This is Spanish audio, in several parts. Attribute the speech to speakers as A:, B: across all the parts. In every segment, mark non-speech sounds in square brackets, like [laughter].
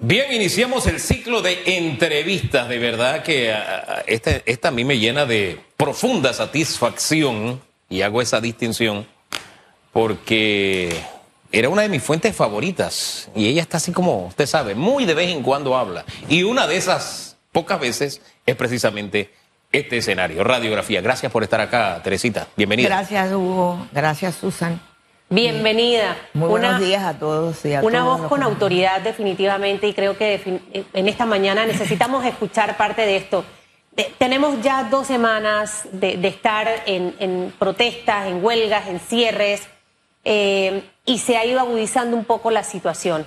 A: Bien, iniciamos el ciclo de entrevistas. De verdad que ah, esta, esta a mí me llena de profunda satisfacción y hago esa distinción porque era una de mis fuentes favoritas y ella está así como, usted sabe, muy de vez en cuando habla. Y una de esas pocas veces es precisamente este escenario, radiografía. Gracias por estar acá, Teresita. Bienvenida.
B: Gracias, Hugo. Gracias, Susan.
C: Bienvenida.
B: Muy buenos días a todos. Y a
C: una
B: todos
C: voz con autoridad definitivamente y creo que en esta mañana necesitamos escuchar parte de esto. De- tenemos ya dos semanas de, de estar en, en protestas, en huelgas, en cierres eh, y se ha ido agudizando un poco la situación.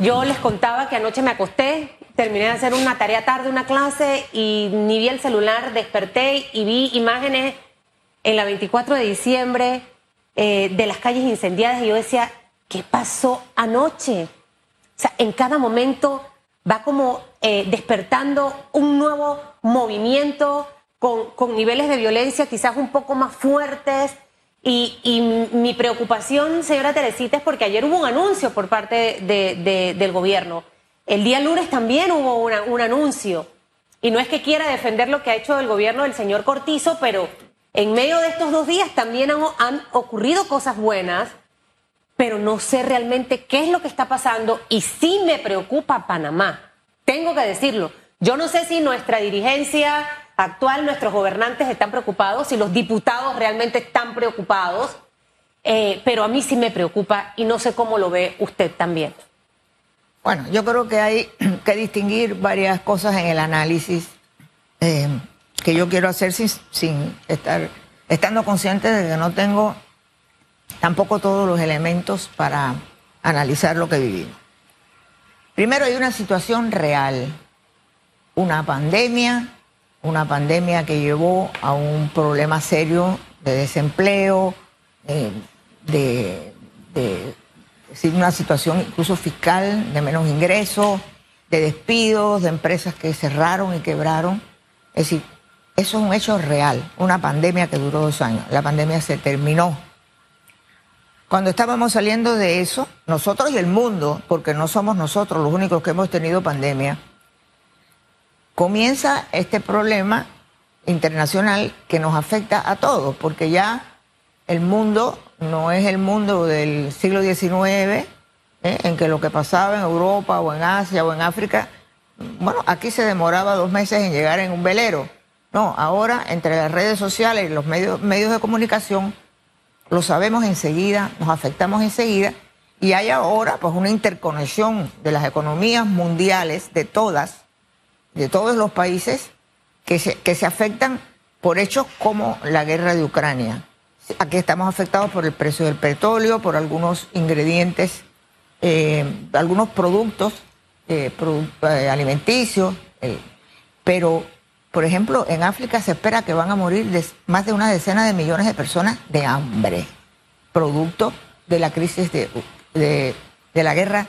C: Yo les contaba que anoche me acosté, terminé de hacer una tarea tarde, una clase y ni vi el celular, desperté y vi imágenes en la 24 de diciembre eh, de las calles incendiadas y yo decía, ¿qué pasó anoche? O sea, en cada momento va como eh, despertando un nuevo movimiento con, con niveles de violencia quizás un poco más fuertes. Y, mi preocupación, señora Teresita, es porque ayer hubo un anuncio por parte de- de- del gobierno. El día lunes también hubo un anuncio. Y no es que quiera defender lo que ha hecho el gobierno del señor Cortizo, pero en medio de estos dos días también han, ocurrido cosas buenas, pero no sé realmente qué es lo que está pasando y sí me preocupa Panamá. Tengo que decirlo. Yo no sé si nuestra dirigencia actual, nuestros gobernantes están preocupados, si los diputados realmente están preocupados, eh, pero a mí sí me preocupa y no sé cómo lo ve usted también.
B: Bueno, yo creo que hay [clears throat] que distinguir varias cosas en el análisis eh, que yo quiero hacer sin, estar, estando consciente de que no tengo tampoco todos los elementos para analizar lo que vivimos. Primero hay una situación real, una pandemia, una pandemia que llevó a un problema serio de desempleo, eh, de, de una situación incluso fiscal de menos ingresos, de despidos, de empresas que cerraron y quebraron. Es decir, eso es un hecho real, una pandemia que duró dos años. La pandemia se terminó. Cuando estábamos saliendo de eso, nosotros y el mundo, porque no somos nosotros los únicos que hemos tenido pandemia, comienza este problema internacional que nos afecta a todos, porque ya el mundo no es el mundo del siglo XIX, ¿eh? en que lo que pasaba en Europa o en Asia o en África, bueno, aquí se demoraba dos meses en llegar en un velero. No, ahora entre las redes sociales y los medios, medios de comunicación, lo sabemos enseguida, nos afectamos enseguida, y hay ahora pues una interconexión de las economías mundiales, de todas, de todos los países, que se, que se afectan por hechos como la guerra de Ucrania. Aquí estamos afectados por el precio del petróleo, por algunos ingredientes, eh, algunos productos eh, eh, alimenticios, pero, por ejemplo, en África se espera que van a morir más de una decena de millones de personas de hambre, producto de la crisis de, de- de la guerra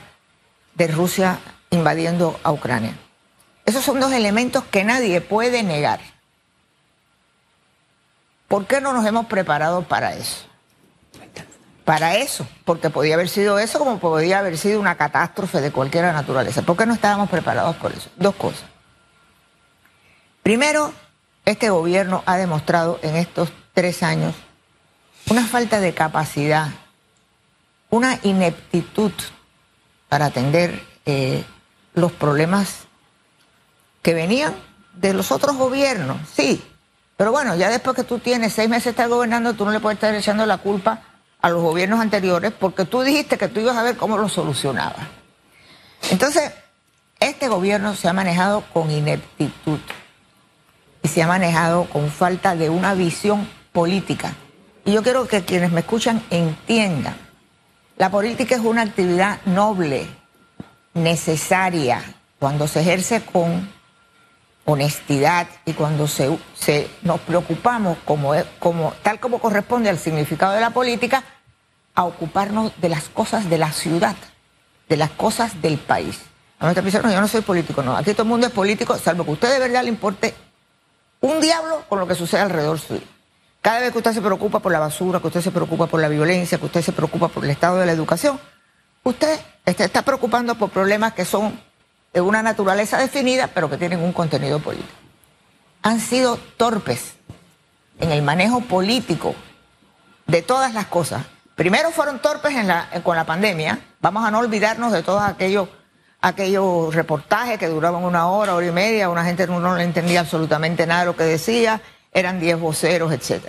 B: de Rusia invadiendo a Ucrania. Esos son dos elementos que nadie puede negar. ¿Por qué no nos hemos preparado para eso? Para eso, porque podía haber sido eso como podía haber sido una catástrofe de cualquier naturaleza. ¿Por qué no estábamos preparados por eso? Dos cosas. Primero, este gobierno ha demostrado en estos tres años una falta de capacidad, una ineptitud para atender eh, los problemas que venían de los otros gobiernos, sí. Pero bueno, ya después que tú tienes seis meses de estar gobernando, tú no le puedes estar echando la culpa a los gobiernos anteriores porque tú dijiste que tú ibas a ver cómo lo solucionabas. Entonces, este gobierno se ha manejado con ineptitud y se ha manejado con falta de una visión política. Y yo quiero que quienes me escuchan entiendan, la política es una actividad noble, necesaria, cuando se ejerce con honestidad y cuando se, nos preocupamos como, tal como corresponde al significado de la política, a ocuparnos de las cosas de la ciudad, de las cosas del país. A nuestra persona, no, yo no soy político, no. Aquí todo el mundo es político, salvo que a usted de verdad le importe un diablo con lo que sucede alrededor suyo. Cada vez que usted se preocupa por la basura, que usted se preocupa por la violencia, que usted se preocupa por el estado de la educación, usted está preocupando por problemas que son de una naturaleza definida, pero que tienen un contenido político. Han sido torpes en el manejo político de todas las cosas. Primero fueron torpes con la pandemia. Vamos a no olvidarnos de todos aquellos, aquellos reportajes que duraban una hora, hora y media. Una gente no, le entendía absolutamente nada de lo que decía. Eran diez voceros, etc.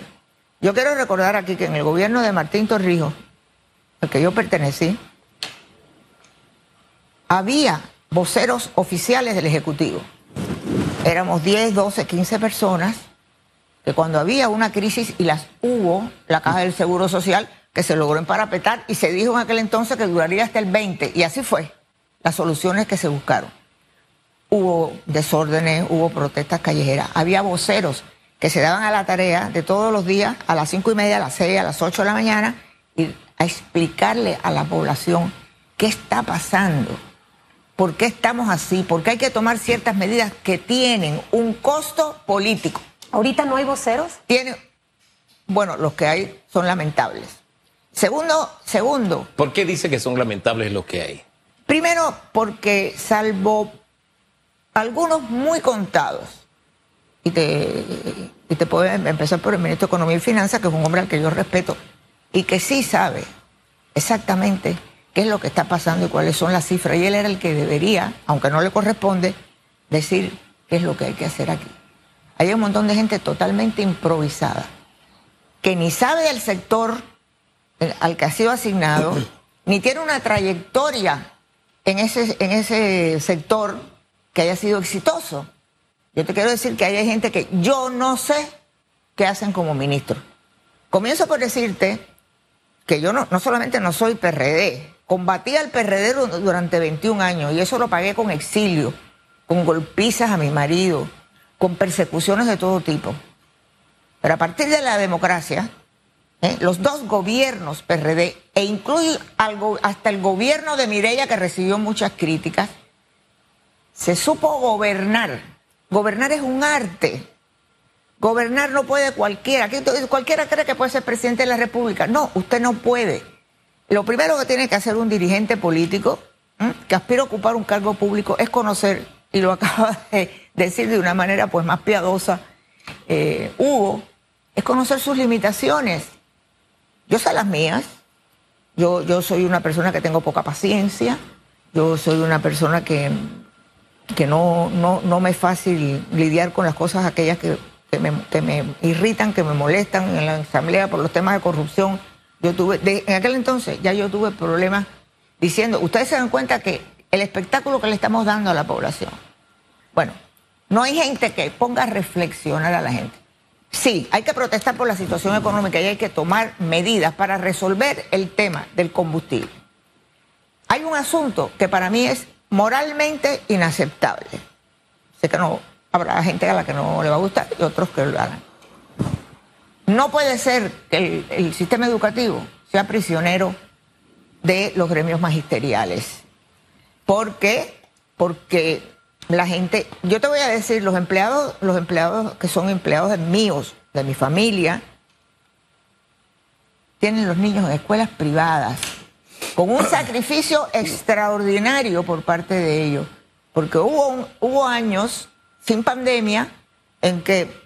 B: Yo quiero recordar aquí que en el gobierno de Martín Torrijos, al que yo pertenecí, había voceros oficiales del Ejecutivo. Éramos 10, 12, 15 personas que cuando había una crisis y las hubo, la Caja del Seguro Social, que se logró emparapetar y se dijo en aquel entonces que duraría hasta el 20, y así fue, las soluciones que se buscaron. Hubo desórdenes, hubo protestas callejeras, había voceros que se daban a la tarea de todos los días, a las cinco y media, a las seis, a las ocho de la mañana, y a explicarle a la población qué está pasando, por qué estamos así, por qué hay que tomar ciertas medidas que tienen un costo político.
C: ¿Ahorita no hay voceros?
B: Tiene, bueno, los que hay son lamentables. Segundo, segundo.
A: ¿Por qué dice que son lamentables los que hay?
B: Primero, porque salvo algunos muy contados, y te, y te puedo empezar por el ministro de Economía y Finanzas, que es un hombre al que yo respeto, y que sí sabe exactamente qué es lo que está pasando y cuáles son las cifras. Y él era el que debería, aunque no le corresponde, decir qué es lo que hay que hacer aquí. Hay un montón de gente totalmente improvisada, que ni sabe del sector eh, al que ha sido asignado, [clears throat] ni tiene una trayectoria en ese, en ese sector que haya sido exitoso. Yo te quiero decir que hay gente que yo no sé qué hacen como ministro. Comienzo por decirte que yo no, no solamente no soy PRD, combatí al PRD durante 21 años y eso lo pagué con exilio, con golpizas a mi marido, con persecuciones de todo tipo. Pero a partir de la democracia, ¿eh? los dos gobiernos PRD e incluso hasta el gobierno de Mireya que recibió muchas críticas, se supo gobernar. Gobernar es un arte. Gobernar no puede cualquiera. Cualquiera cree que puede ser presidente de la República. No, usted no puede. Lo primero que tiene que hacer un dirigente político que aspira a ocupar un cargo público es conocer y lo [laughs] acaba de decir de una manera pues más piadosa eh, Hugo, es conocer sus limitaciones. Yo sé las mías, yo, yo soy una persona que tengo poca paciencia, yo soy una persona que, que no, no, no me es fácil lidiar con las cosas aquellas que, que, me, irritan, que me molestan en la asamblea por los temas de corrupción. Yo tuve, en aquel entonces ya yo tuve problemas diciendo, ustedes se dan cuenta que el espectáculo que le estamos dando a la población. Bueno, no hay gente que ponga a reflexionar a la gente. Sí, hay que protestar por la situación económica y hay que tomar medidas para resolver el tema del combustible. Hay un asunto que para mí es moralmente inaceptable. Sé que no habrá gente a la que no le va a gustar y otros que lo hagan. No puede ser que el, el sistema educativo sea prisionero de los gremios magisteriales. ¿Por qué? Porque la gente, yo te voy a decir, los empleados, los empleados que son empleados míos, de mi familia, tienen los niños en escuelas privadas, con un [coughs] sacrificio extraordinario por parte de ellos, porque hubo, hubo años sin pandemia en que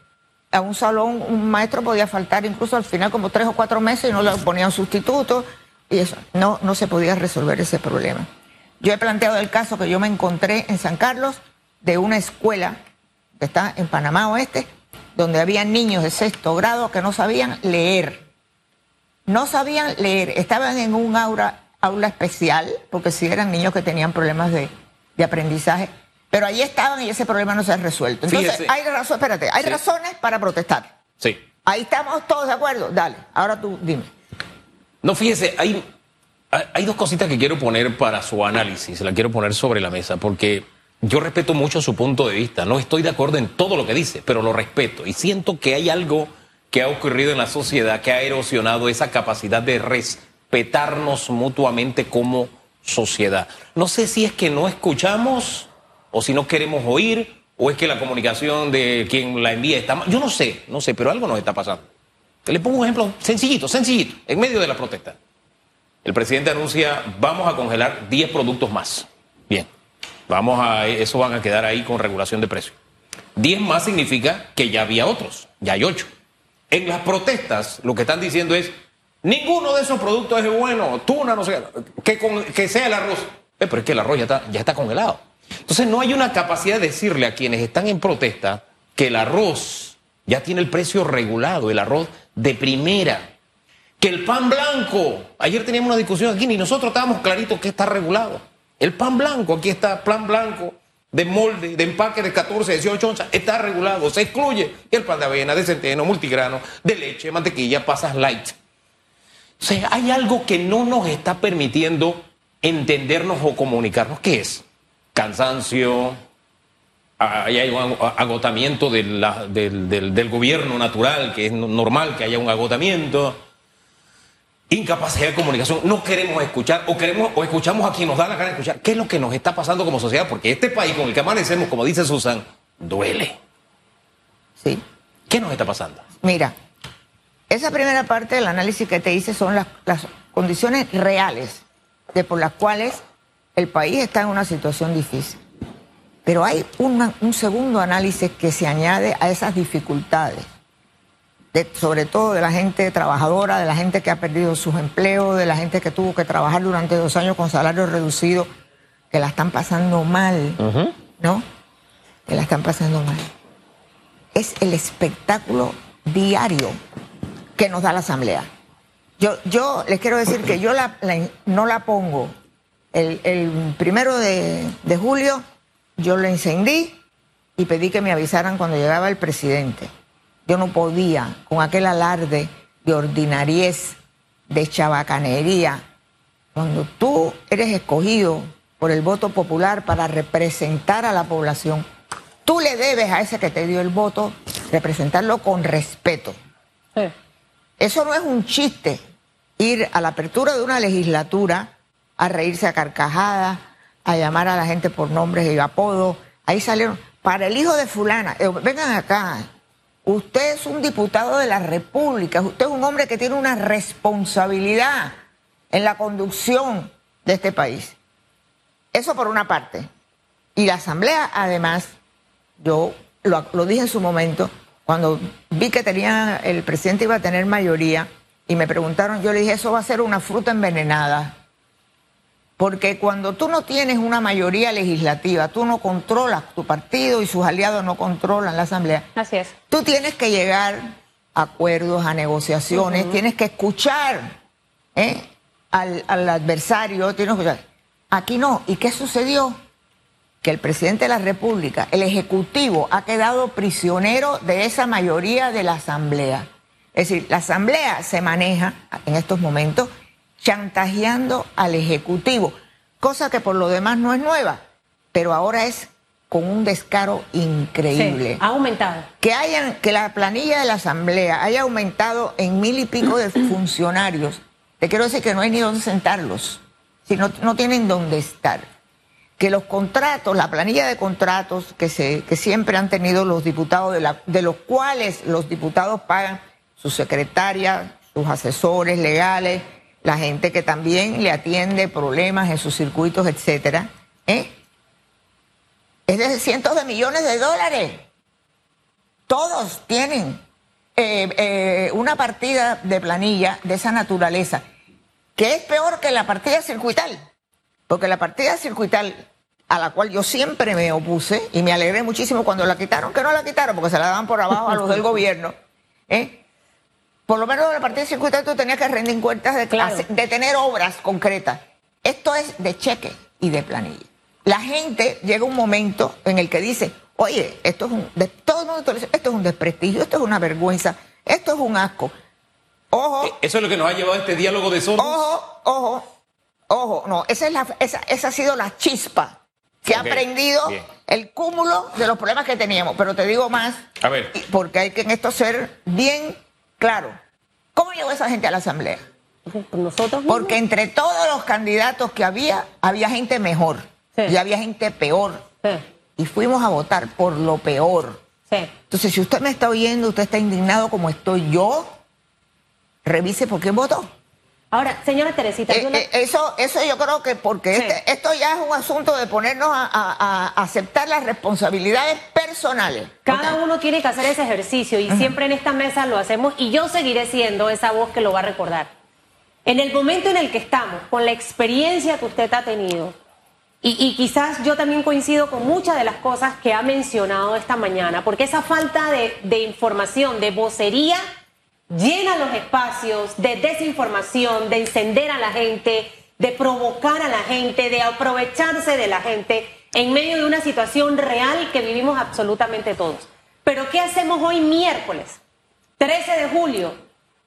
B: a un salón un maestro podía faltar incluso al final como tres o cuatro meses y no le ponían sustituto y eso, no, no se podía resolver ese problema. Yo he planteado el caso que yo me encontré en San Carlos de una escuela que está en Panamá Oeste, donde había niños de sexto grado que no sabían leer. No sabían leer, estaban en un aula, aula especial, porque sí eran niños que tenían problemas de, aprendizaje, pero ahí estaban y ese problema no se ha resuelto. Entonces, hay, razón, espérate, hay razones para protestar.
A: Sí.
B: Ahí estamos todos de acuerdo. Dale, ahora tú dime.
A: No, fíjese, hay hay dos cositas que quiero poner para su análisis, la quiero poner sobre la mesa, porque yo respeto mucho su punto de vista, no estoy de acuerdo en todo lo que dice, pero lo respeto y siento que hay algo que ha ocurrido en la sociedad que ha erosionado esa capacidad de respetarnos mutuamente como sociedad. No sé si es que no escuchamos o si no queremos oír o es que la comunicación de quien la envía está mal. Yo no sé, no sé, pero algo nos está pasando. Le pongo un ejemplo sencillito, sencillito, en medio de la protesta. El presidente anuncia, vamos a congelar 10 productos más. Bien. Vamos a, eso van a quedar ahí con regulación de precios. 10 más significa que ya había otros, ya hay 8. En las protestas lo que están diciendo es, ninguno de esos productos es bueno, tuna, no sé, que, que sea el arroz. Eh, pero es que el arroz ya está, ya está congelado. Entonces no hay una capacidad de decirle a quienes están en protesta que el arroz ya tiene el precio regulado, el arroz de primera. Que el pan blanco, ayer teníamos una discusión aquí, ni nosotros estábamos claritos que está regulado. El pan blanco, aquí está pan blanco de molde, de empaque de 14, 18 onzas, está regulado, se excluye el pan de avena, de centeno, multigrano, de leche, mantequilla, pasas light. O sea, hay algo que no nos está permitiendo entendernos o comunicarnos. ¿Qué es? Cansancio, hay un agotamiento del, del, gobierno natural, que es normal que haya un agotamiento incapacidad de comunicación, no queremos escuchar o queremos o escuchamos a quien nos da la gana de escuchar. ¿Qué es lo que nos está pasando como sociedad? Porque este país con el que amanecemos, como dice Susan, duele.
B: Sí.
A: ¿Qué nos está pasando?
B: Mira, esa primera parte del análisis que te hice son las, las condiciones reales de por las cuales el país está en una situación difícil. Pero hay un segundo análisis que se añade a esas dificultades sobre todo de la gente trabajadora, de la gente que ha perdido sus empleos, de la gente que tuvo que trabajar durante dos años con salario reducido, que la están pasando mal, ¿no? Que la están pasando mal. Es el espectáculo diario que nos da la Asamblea. Yo, yo les quiero decir que yo no la pongo. El, primero de, de julio yo la encendí y pedí que me avisaran cuando llegaba el presidente. Yo no podía con aquel alarde de ordinariez, de chabacanería. Cuando tú eres escogido por el voto popular para representar a la población, tú le debes a ese que te dio el voto representarlo con respeto. Eso no es un chiste, ir a la apertura de una legislatura a reírse a carcajadas, a llamar a la gente por nombres y apodos. Ahí salieron, para el hijo de fulana, eh, vengan acá, Usted es un diputado de la República, usted es un hombre que tiene una responsabilidad en la conducción de este país. Eso por una parte. Y la Asamblea, además, yo lo, dije en su momento, cuando vi que tenía, el presidente iba a tener mayoría, y me preguntaron, yo le dije, eso va a ser una fruta envenenada. Porque cuando tú no tienes una mayoría legislativa, tú no controlas, tu partido y sus aliados no controlan la Asamblea.
C: Así es.
B: Tú tienes que llegar a acuerdos, a negociaciones, tienes que escuchar ¿eh? al, adversario, tienes que escuchar. Aquí no. ¿Y qué sucedió? Que el presidente de la República, el Ejecutivo, ha quedado prisionero de esa mayoría de la Asamblea. Es decir, la Asamblea se maneja en estos momentos chantajeando al Ejecutivo, cosa que por lo demás no es nueva, pero ahora es con un descaro increíble.
C: ha aumentado.
B: Que, hayan, que la planilla de la Asamblea haya aumentado en mil y pico de [clears throat] funcionarios. Te quiero decir que no hay ni dónde sentarlos, si no, no tienen dónde estar. Que los contratos, la planilla de contratos que, se, que siempre han tenido los diputados, de, la, de los cuales los diputados pagan su secretaria, sus asesores legales, la gente que también le atiende problemas en sus circuitos, etcétera, ¿eh? es de cientos de millones de dólares. Todos tienen eh, eh, una partida de planilla de esa naturaleza, que es peor que la partida circuital, porque la partida circuital a la cual yo siempre me opuse y me alegré muchísimo cuando la quitaron, que no la quitaron porque se la daban por abajo a los del [laughs] gobierno, ¿eh? Por lo menos en la partida circuital tú tenías que rendir cuentas de, de tener obras concretas. Esto es de cheque y de planilla. La gente llega un momento en el que dice, oye, esto es un, de, todo el mundo dice, esto es un desprestigio, esto es una vergüenza, esto es un asco. Ojo.
A: Eh, eso es lo que nos ha llevado a este diálogo de sordos.
B: Ojo, ojo, ojo, no, esa, es la, esa, esa ha sido la chispa que ha aprendido el cúmulo de los problemas que teníamos. Pero te digo más,
A: a ver.
B: porque hay que en esto ser bien Claro. ¿Cómo llegó esa gente a la asamblea?
C: Nosotros
B: Porque entre todos los candidatos que había, había gente mejor y había gente peor. Y fuimos a votar por lo peor. Entonces, si usted me está oyendo, usted está indignado como estoy yo, revise por qué votó.
C: Ahora, señora Teresita,
B: eh, eh, eso, eso yo creo que porque este, esto ya es un asunto de ponernos a, aceptar las responsabilidades personales.
C: Cada uno tiene que hacer ese ejercicio y siempre en esta mesa lo hacemos y yo seguiré siendo esa voz que lo va a recordar. En el momento en el que estamos, con la experiencia que usted ha tenido, y, quizás yo también coincido con muchas de las cosas que ha mencionado esta mañana, porque esa falta de, de información, de vocería, llena los espacios de desinformación, de encender a la gente, de provocar a la gente, de aprovecharse de la gente en medio de una situación real que vivimos absolutamente todos. Pero ¿qué hacemos hoy miércoles, 13 de julio,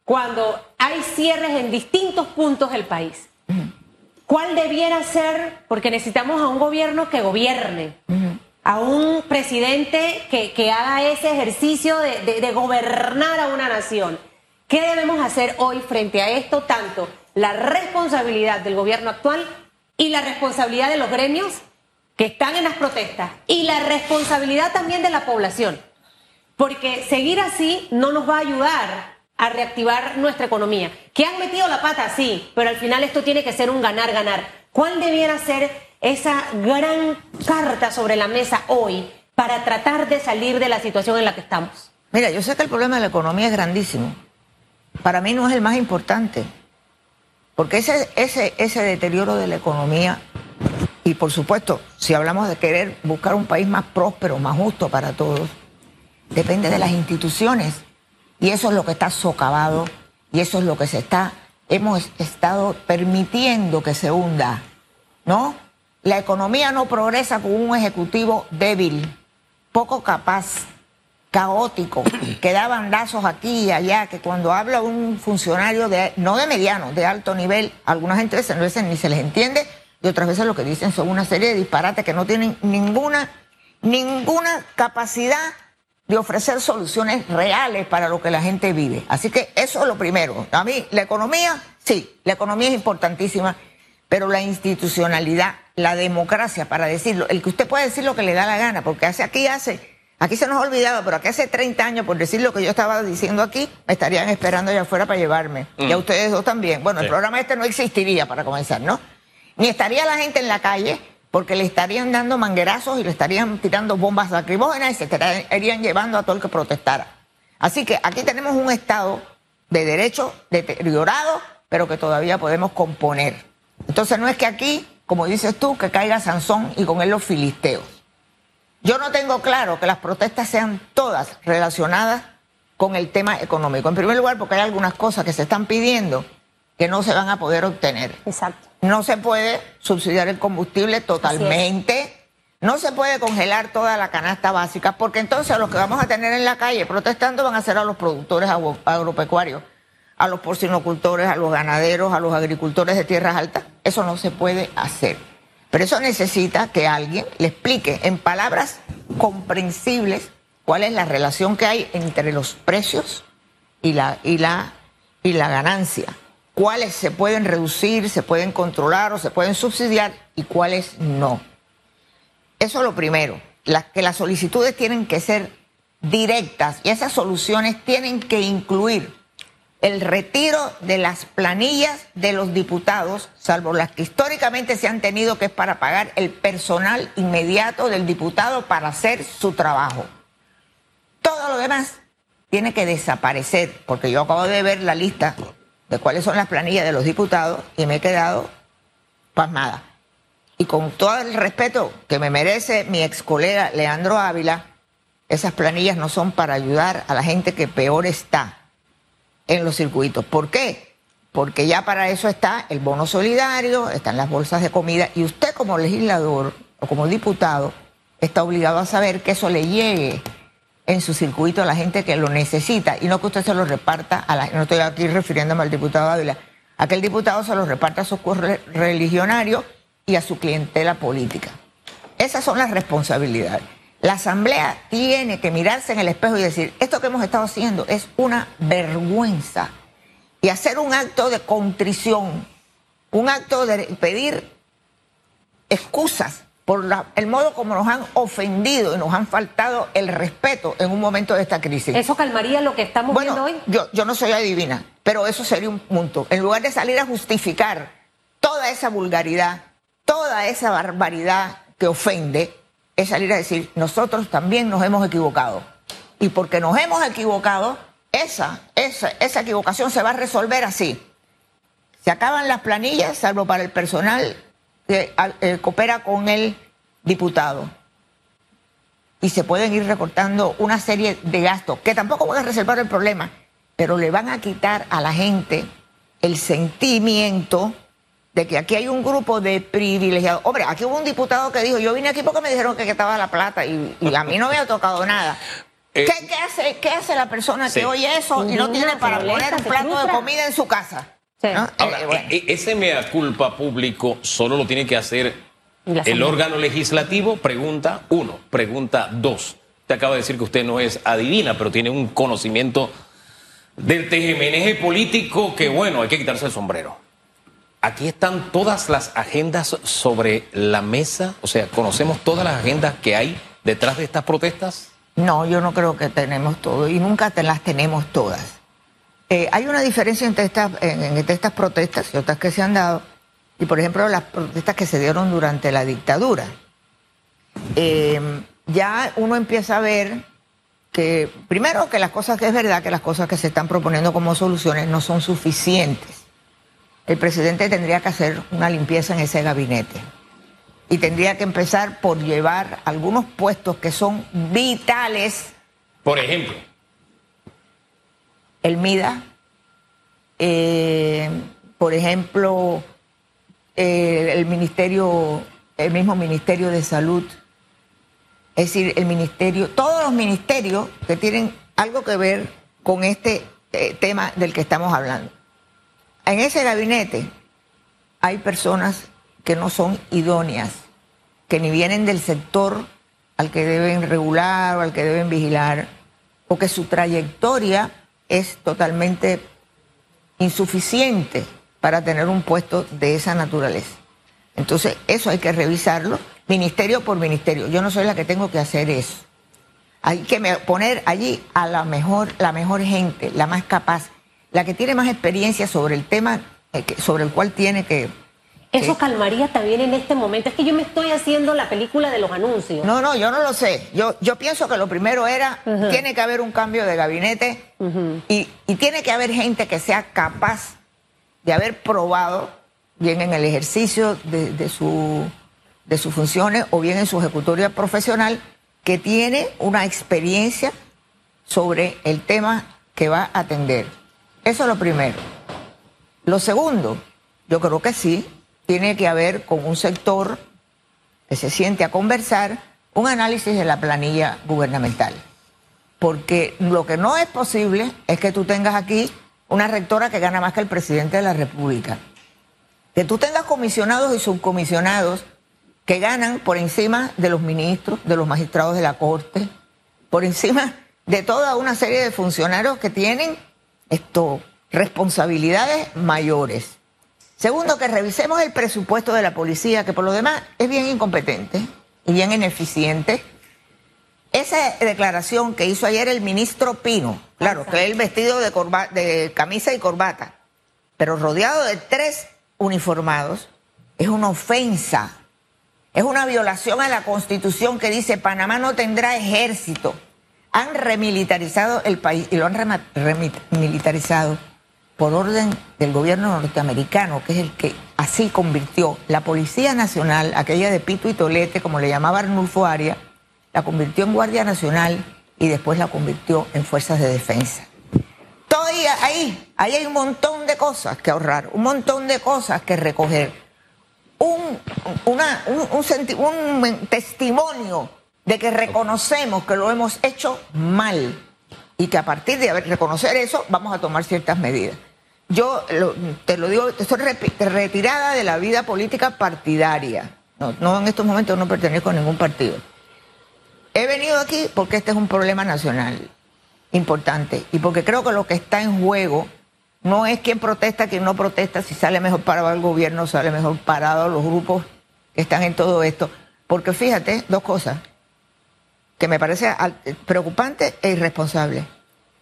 C: cuando hay cierres en distintos puntos del país? ¿Cuál debiera ser? Porque necesitamos a un gobierno que gobierne, a un presidente que, haga ese ejercicio de gobernar a una nación ¿Qué debemos hacer hoy frente a esto? Tanto la responsabilidad del gobierno actual y la responsabilidad de los gremios que están en las protestas y la responsabilidad también de la población. Porque seguir así no nos va a ayudar a reactivar nuestra economía. Que han metido la pata, sí, pero al final esto tiene que ser un ganar-ganar. ¿Cuál debiera ser esa gran carta sobre la mesa hoy para tratar de salir de la situación en la que estamos?
B: Mira, yo sé que el problema de la economía es grandísimo para mí no es el más importante, porque ese, ese, ese deterioro de la economía, y por supuesto, si hablamos de querer buscar un país más próspero, más justo para todos, depende de las instituciones, y eso es lo que está socavado, y eso es lo que se está, hemos estado permitiendo que se hunda, ¿no? La economía no progresa con un ejecutivo débil, poco capaz, caótico, [clears throat] que da bandazos aquí y allá, que cuando habla un funcionario de, no de mediano, de alto nivel, alguna gente veces ni se les entiende y otras veces lo que dicen son una serie de disparates que no tienen ninguna, ninguna capacidad de ofrecer soluciones reales para lo que la gente vive. Así que eso es lo primero. A mí, la economía, sí, la economía es importantísima, pero la institucionalidad, la democracia, para decirlo, el que usted puede decir lo que le da la gana, porque hace aquí hace Aquí se nos ha olvidado, pero aquí hace 30 años, por decir lo que yo estaba diciendo aquí, me estarían esperando allá afuera para llevarme. Y a mm. ustedes dos también. Bueno, el programa este no existiría para comenzar, ¿no? Ni estaría la gente en la calle, porque le estarían dando manguerazos y le estarían tirando bombas lacrimógenas y se estarían llevando a todo el que protestara. Así que aquí tenemos un Estado de derecho deteriorado, pero que todavía podemos componer. Entonces no es que aquí, como dices tú, que caiga Sansón y con él los filisteos. Yo no tengo claro que las protestas sean todas relacionadas con el tema económico. En primer lugar, porque hay algunas cosas que se están pidiendo que no se van a poder obtener.
C: Exacto.
B: No se puede subsidiar el combustible totalmente. No se puede congelar toda la canasta básica, porque entonces los que vamos a tener en la calle protestando van a ser a los productores agropecuarios, a los porcinocultores, a los ganaderos, a los agricultores de tierras altas. Eso no se puede hacer. Pero eso necesita que alguien le explique en palabras comprensibles cuál es la relación que hay entre los precios y la, y la, y la ganancia. Cuáles se pueden reducir, se pueden controlar o se pueden subsidiar y cuáles no. Eso es lo primero. que las solicitudes tienen que ser directas y esas soluciones tienen que incluir el retiro de las planillas de los diputados, salvo las que históricamente se han tenido, que es para pagar el personal inmediato del diputado para hacer su trabajo. Todo lo demás tiene que desaparecer, porque yo acabo de ver la lista de cuáles son las planillas de los diputados y me he quedado pasmada. Y con todo el respeto que me merece mi ex colega Leandro Ávila, esas planillas no son para ayudar a la gente que peor está en los circuitos. ¿Por qué? Porque ya para eso está el bono solidario, están las bolsas de comida y usted como legislador o como diputado está obligado a saber que eso le llegue en su circuito a la gente que lo necesita y no que usted se lo reparta a la no estoy aquí refiriéndome al diputado Ávila, a que el diputado se lo reparta a sus religionarios y a su clientela política. Esas son las responsabilidades. La Asamblea tiene que mirarse en el espejo y decir, esto que hemos estado haciendo es una vergüenza. Y hacer un acto de contrición, un acto de pedir excusas por el modo como nos han ofendido y nos han faltado el respeto en un momento de esta crisis.
C: ¿Eso calmaría lo que estamos viendo hoy?
B: Yo, yo no soy adivina, pero eso sería un punto. En lugar de salir a justificar toda esa vulgaridad, toda esa barbaridad que ofende, es salir a decir, nosotros también nos hemos equivocado. Y porque nos hemos equivocado, esa, esa, esa equivocación se va a resolver así. Se acaban las planillas, salvo para el personal que eh, coopera con el diputado. Y se pueden ir recortando una serie de gastos que tampoco van a resolver el problema, pero le van a quitar a la gente el sentimiento de que aquí hay un grupo de privilegiados. Hombre, aquí hubo un diputado que dijo, yo vine aquí porque me dijeron que estaba la plata y, a mí no me ha tocado nada. Eh, ¿Qué, hace, ¿Qué hace la persona que oye eso y no tiene para poner un plato de comida en su casa?
A: Ahora, eh, eh, ese mea culpa público solo lo tiene que hacer el órgano legislativo, pregunta uno. Pregunta dos. Te acaba de decir que usted no es adivina, pero tiene un conocimiento del tejemeneje político que, bueno, hay que quitarse el sombrero. Aquí están todas las agendas sobre la mesa, o sea, ¿conocemos todas las agendas que hay detrás de estas protestas?
B: No, yo no creo que tenemos todo y nunca las tenemos todas. Eh, hay una diferencia entre estas, entre estas protestas y otras que se han dado, y por ejemplo las protestas que se dieron durante la dictadura. Eh, ya uno empieza a ver que, primero, que las cosas que es verdad, que las cosas que se están proponiendo como soluciones no son suficientes. El presidente tendría que hacer una limpieza en ese gabinete y tendría que empezar por llevar algunos puestos que son vitales.
A: Por ejemplo
B: el MIDA, eh, por ejemplo, eh, el ministerio, el mismo Ministerio de Salud, es decir, el ministerio, todos los ministerios que tienen algo que ver con este eh, tema del que estamos hablando. En ese gabinete hay personas que no son idóneas, que ni vienen del sector al que deben regular o al que deben vigilar, o que su trayectoria es totalmente insuficiente para tener un puesto de esa naturaleza. Entonces, eso hay que revisarlo, ministerio por ministerio. Yo no soy la que tengo que hacer eso. Hay que poner allí a la mejor, la mejor gente, la más capaz, la que tiene más experiencia sobre el tema eh, sobre el cual tiene que
C: eso calmaría también en este momento. Es que yo me estoy haciendo la película de los anuncios.
B: No, no, yo no lo sé. Yo, yo pienso que lo primero era, tiene que haber un cambio de gabinete y, tiene que haber gente que sea capaz de haber probado, bien en el ejercicio de, su, de sus funciones o bien en su ejecutoria profesional, que tiene una experiencia sobre el tema que va a atender. Eso es lo primero. Lo segundo, yo creo que sí, tiene que haber con un sector que se siente a conversar un análisis de la planilla gubernamental. Porque lo que no es posible es que tú tengas aquí una rectora que gana más que el presidente de la República. Que tú tengas comisionados y subcomisionados que ganan por encima de los ministros, de los magistrados de la Corte, por encima de toda una serie de funcionarios que tienen esto, responsabilidades mayores. Segundo, que revisemos el presupuesto de la policía, que por lo demás es bien incompetente y bien ineficiente. Esa declaración que hizo ayer el ministro Pino, claro, que el vestido de, de camisa y corbata, pero rodeado de tres uniformados, es una ofensa, es una violación a la constitución que dice Panamá no tendrá ejército. Han remilitarizado el país y lo han remilitarizado por orden del gobierno norteamericano, que es el que así convirtió la Policía Nacional, aquella de Pito y Tolete, como le llamaba Arnulfo Aria, la convirtió en Guardia Nacional y después la convirtió en Fuerzas de Defensa. Todavía ahí, ahí hay un montón de cosas que ahorrar, un montón de cosas que recoger. Un, testimonio de que reconocemos que lo hemos hecho mal y que a partir de reconocer eso vamos a tomar ciertas medidas yo te lo digo, estoy retirada de la vida política partidaria. No, en estos momentos no pertenezco a ningún partido. He venido aquí porque este es un problema nacional importante y porque creo que lo que está en juego no es quién protesta, quién no protesta, si sale mejor parado el gobierno, sale mejor parado los grupos que están en todo esto. Porque fíjate, dos cosas que me parece preocupante e irresponsable.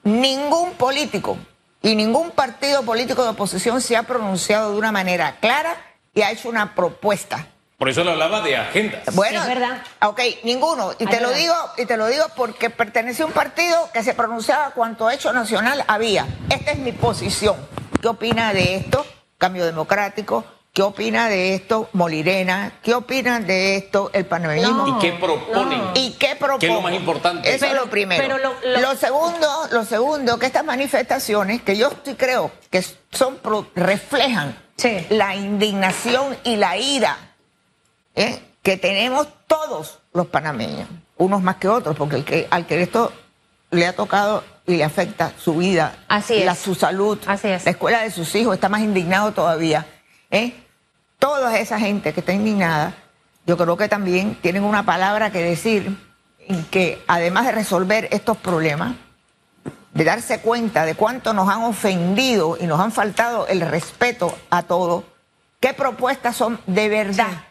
B: Ningún político y ningún partido político de oposición se ha pronunciado de una manera clara y ha hecho una propuesta.
A: Por eso le hablaba de agenda.
B: Bueno, es verdad. Ok, ninguno. Y te lo digo, y te lo digo porque pertenece a un partido que se pronunciaba cuanto hecho nacional había. Esta es mi posición. ¿Qué opina de esto? Cambio democrático. ¿Qué opina de esto Molirena? ¿Qué opina de esto el panameñismo?
A: ¿Y qué proponen?
B: ¿Y qué proponen?
A: ¿Qué es lo más importante?
B: Eso es lo primero. lo, segundo, lo segundo, que estas manifestaciones, que yo sí creo que son reflejan la indignación y la ira ¿eh? que tenemos todos los panameños, unos más que otros, porque el que, al que esto le ha tocado y le afecta su vida, La, su salud, la escuela de sus hijos, está más indignado todavía. ¿eh? Toda esa gente que está indignada, yo creo que también tienen una palabra que decir, en que además de resolver estos problemas, de darse cuenta de cuánto nos han ofendido y nos han faltado el respeto a todos, qué propuestas son de verdad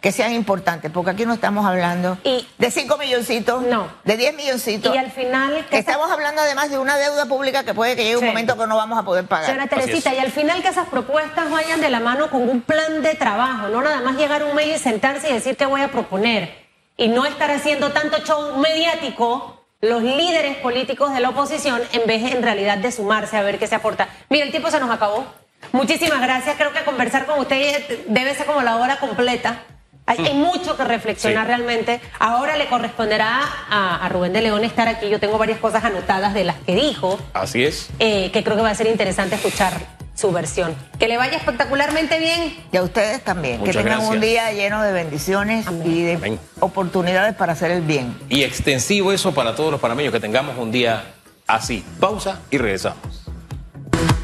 B: que sean importantes, porque aquí no estamos hablando de 5 milloncitos, no. de 10 milloncitos.
C: Y al final...
B: estamos hablando además de una deuda pública que puede que llegue un momento que no vamos a poder pagar.
C: Señora Teresita, y al final que esas propuestas vayan de la mano con un plan de trabajo, no nada más llegar un mes y sentarse y decir que voy a proponer, y no estar haciendo tanto show mediático los líderes políticos de la oposición en vez en realidad de sumarse a ver qué se aporta. Mira, el tiempo se nos acabó. Muchísimas gracias. Creo que conversar con usted debe ser como la hora completa. Hay, mucho que reflexionar realmente. Ahora le corresponderá a, Rubén de León estar aquí. Yo tengo varias cosas anotadas de las que dijo.
A: Así es.
C: Eh, que creo que va a ser interesante escuchar su versión. Que le vaya espectacularmente bien.
B: Y a ustedes también. que tengan un día lleno de bendiciones y de oportunidades para hacer el bien.
A: Y extensivo eso para todos los panameños, que tengamos un día así. Pausa y regresamos.